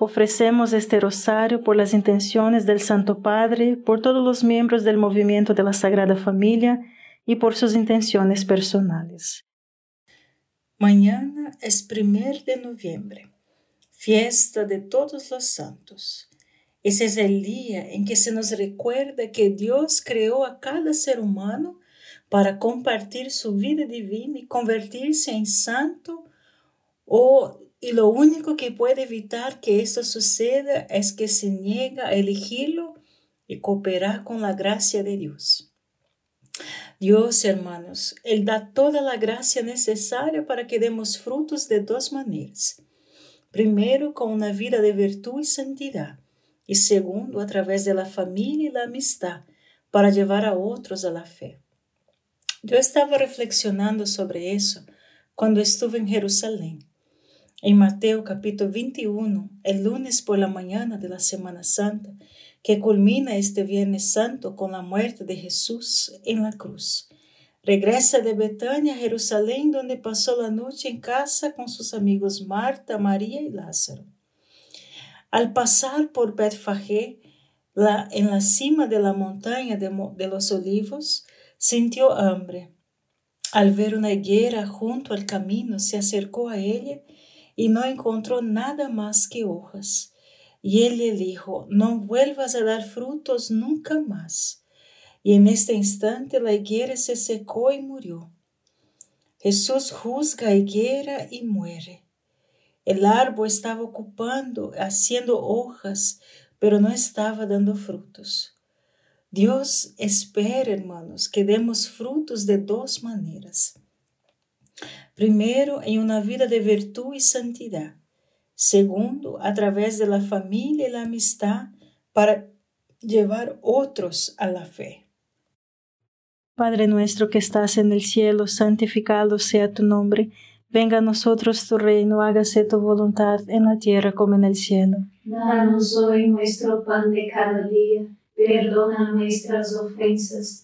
Ofrecemos este rosario por las intenciones del Santo Padre, por todos los miembros del movimiento de la Sagrada Familia y por sus intenciones personales. Mañana es primer de noviembre, fiesta de todos los santos. Ese es el día en que se nos recuerda que Dios creó a cada ser humano para compartir su vida divina y convertirse en santo o y lo único que puede evitar que esto suceda es que se niega a elegirlo y cooperar con la gracia de Dios. Dios, hermanos, Él da toda la gracia necesaria para que demos frutos de dos maneras. Primero, con una vida de virtud y santidad. Y segundo, a través de la familia y la amistad, para llevar a otros a la fe. Yo estaba reflexionando sobre eso cuando estuve en Jerusalén. En Mateo capítulo 21, el lunes por la mañana de la Semana Santa, que culmina este Viernes Santo con la muerte de Jesús en la cruz. Regresa de Betania a Jerusalén, donde pasó la noche en casa con sus amigos Marta, María y Lázaro. Al pasar por Betfagé, en la cima de la montaña de, de los olivos, sintió hambre. Al ver una higuera junto al camino, se acercó a ella y no encontró nada más que hojas. Y él le dijo, no vuelvas a dar frutos nunca más. Y en este instante la higuera se secó y murió. Jesús juzga higuera y muere. El árbol estaba ocupando, haciendo hojas, pero no estaba dando frutos. Dios espera, hermanos, que demos frutos de dos maneras. Primero, en una vida de virtud y santidad. Segundo, a través de la familia y la amistad para llevar otros a la fe. Padre nuestro que estás en el cielo, santificado sea tu nombre. Venga a nosotros tu reino, hágase tu voluntad en la tierra como en el cielo. Danos hoy nuestro pan de cada día, perdona nuestras ofensas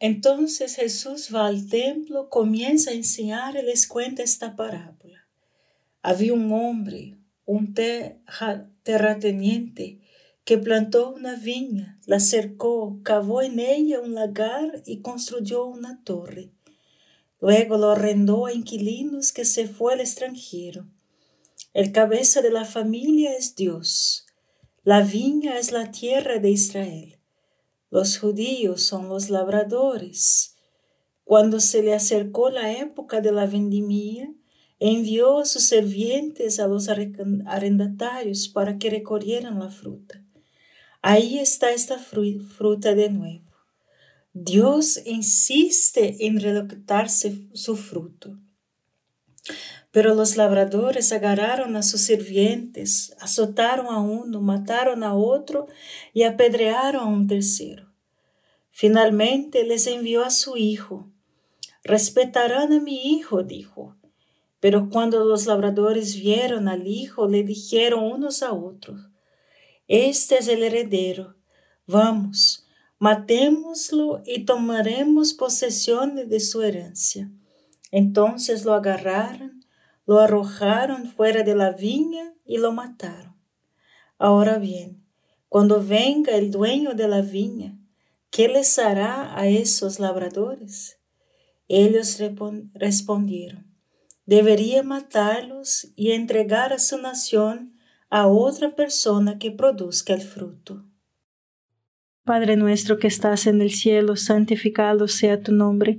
Entonces Jesús va al templo, comienza a enseñar y les cuenta esta parábola. Había un hombre, un terrateniente, que plantó una viña, la cercó, cavó en ella un lagar y construyó una torre. Luego lo arrendó a inquilinos que se fue al extranjero. El cabeza de la familia es Dios. La viña es la tierra de Israel. Los judíos son los labradores. Cuando se le acercó la época de la vendimia, envió a sus servientes a los arrendatarios para que recorrieran la fruta. Ahí está esta fruta de nuevo. Dios insiste en recolectarse su fruto. Pero los labradores agarraron a sus sirvientes, azotaron a uno, mataron a otro y apedrearon a un tercero. Finalmente les envió a su hijo. Respetarán a mi hijo, dijo. Pero cuando los labradores vieron al hijo, le dijeron unos a otros, Este es el heredero, vamos, matémoslo y tomaremos posesión de su herencia. Entonces lo agarraron lo arrojaron fuera de la viña y lo mataron. Ahora bien, cuando venga el dueño de la viña, ¿qué les hará a esos labradores? Ellos respondieron, debería matarlos y entregar a su nación a otra persona que produzca el fruto. Padre nuestro que estás en el cielo, santificado sea tu nombre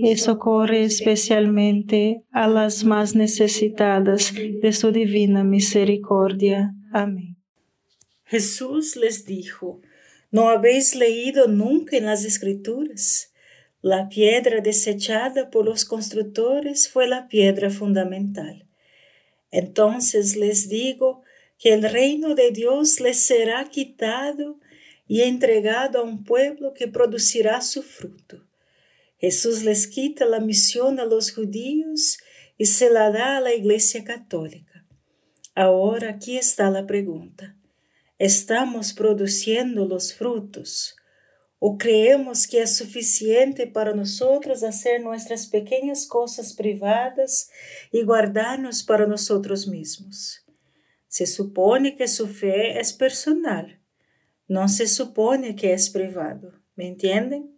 y socorre especialmente a las más necesitadas de su divina misericordia. Amén. Jesús les dijo, ¿no habéis leído nunca en las escrituras? La piedra desechada por los constructores fue la piedra fundamental. Entonces les digo que el reino de Dios les será quitado y entregado a un pueblo que producirá su fruto. Jesús les quita la misión a los judíos y se la da a la Iglesia Católica. Ahora aquí está la pregunta. ¿Estamos produciendo los frutos? ¿O creemos que es suficiente para nosotros hacer nuestras pequeñas cosas privadas y guardarnos para nosotros mismos? Se supone que su fe es personal, no se supone que es privado. ¿Me entienden?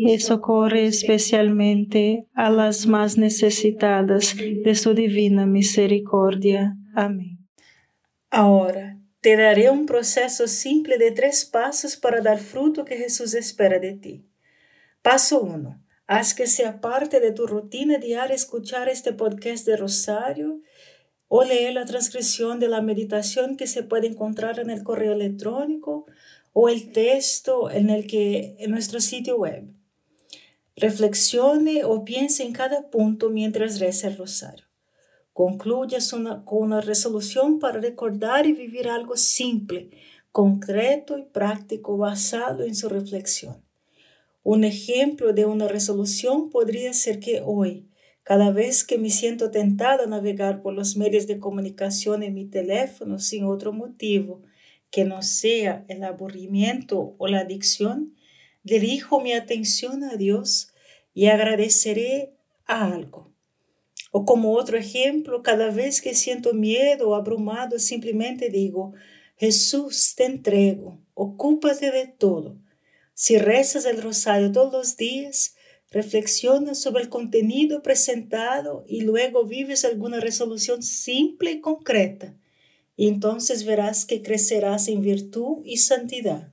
y socorre especialmente a las más necesitadas de su divina misericordia. Amén. Ahora te daré un proceso simple de tres pasos para dar fruto que Jesús espera de ti. Paso 1. Haz que sea parte de tu rutina diaria escuchar este podcast de Rosario o leer la transcripción de la meditación que se puede encontrar en el correo electrónico o el texto en, el que, en nuestro sitio web. Reflexione o piense en cada punto mientras reza el rosario. Concluyas con una resolución para recordar y vivir algo simple, concreto y práctico basado en su reflexión. Un ejemplo de una resolución podría ser que hoy, cada vez que me siento tentada a navegar por los medios de comunicación en mi teléfono sin otro motivo que no sea el aburrimiento o la adicción, dirijo mi atención a Dios y agradeceré a algo. O como otro ejemplo, cada vez que siento miedo o abrumado, simplemente digo, Jesús, te entrego, ocúpate de todo. Si rezas el rosario todos los días, reflexiona sobre el contenido presentado y luego vives alguna resolución simple y concreta. Y entonces verás que crecerás en virtud y santidad.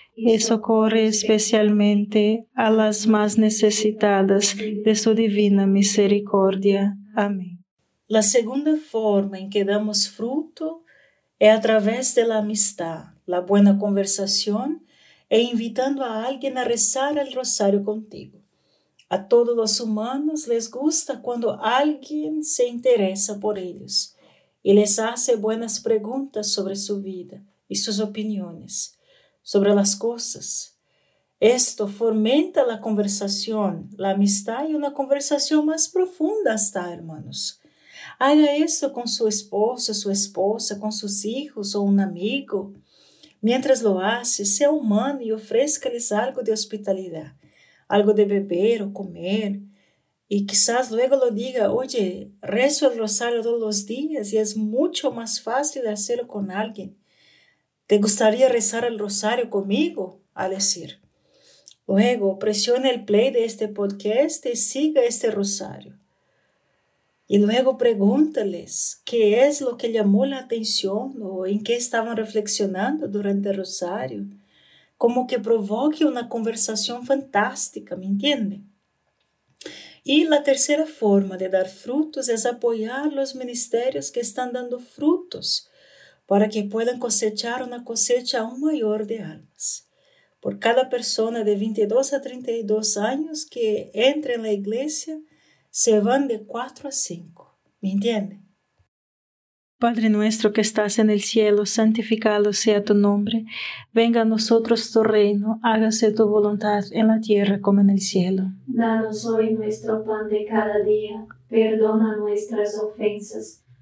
y socorre especialmente a las más necesitadas de su divina misericordia. Amén. La segunda forma en que damos fruto es a través de la amistad, la buena conversación e invitando a alguien a rezar el rosario contigo. A todos los humanos les gusta cuando alguien se interesa por ellos y les hace buenas preguntas sobre su vida y sus opiniones sobre las cosas. Esto fomenta la conversación, la amistad y una conversación más profunda hasta, hermanos. Haga esto con su esposo, su esposa, con sus hijos o un amigo. Mientras lo hace, sea humano y ofrézcales algo de hospitalidad, algo de beber o comer. Y quizás luego lo diga, oye, rezo el rosario todos los días y es mucho más fácil hacerlo con alguien. ¿Te gustaría rezar el rosario conmigo? A decir. Luego, presione el play de este podcast y siga este rosario. Y luego pregúntales qué es lo que llamó la atención o en qué estaban reflexionando durante el rosario. Como que provoque una conversación fantástica, ¿me entiende? Y la tercera forma de dar frutos es apoyar los ministerios que están dando frutos para que puedan cosechar una cosecha aún mayor de almas. Por cada persona de 22 a 32 años que entra en la iglesia, se van de 4 a 5. ¿Me entienden? Padre nuestro que estás en el cielo, santificado sea tu nombre. Venga a nosotros tu reino, hágase tu voluntad en la tierra como en el cielo. Danos hoy nuestro pan de cada día, perdona nuestras ofensas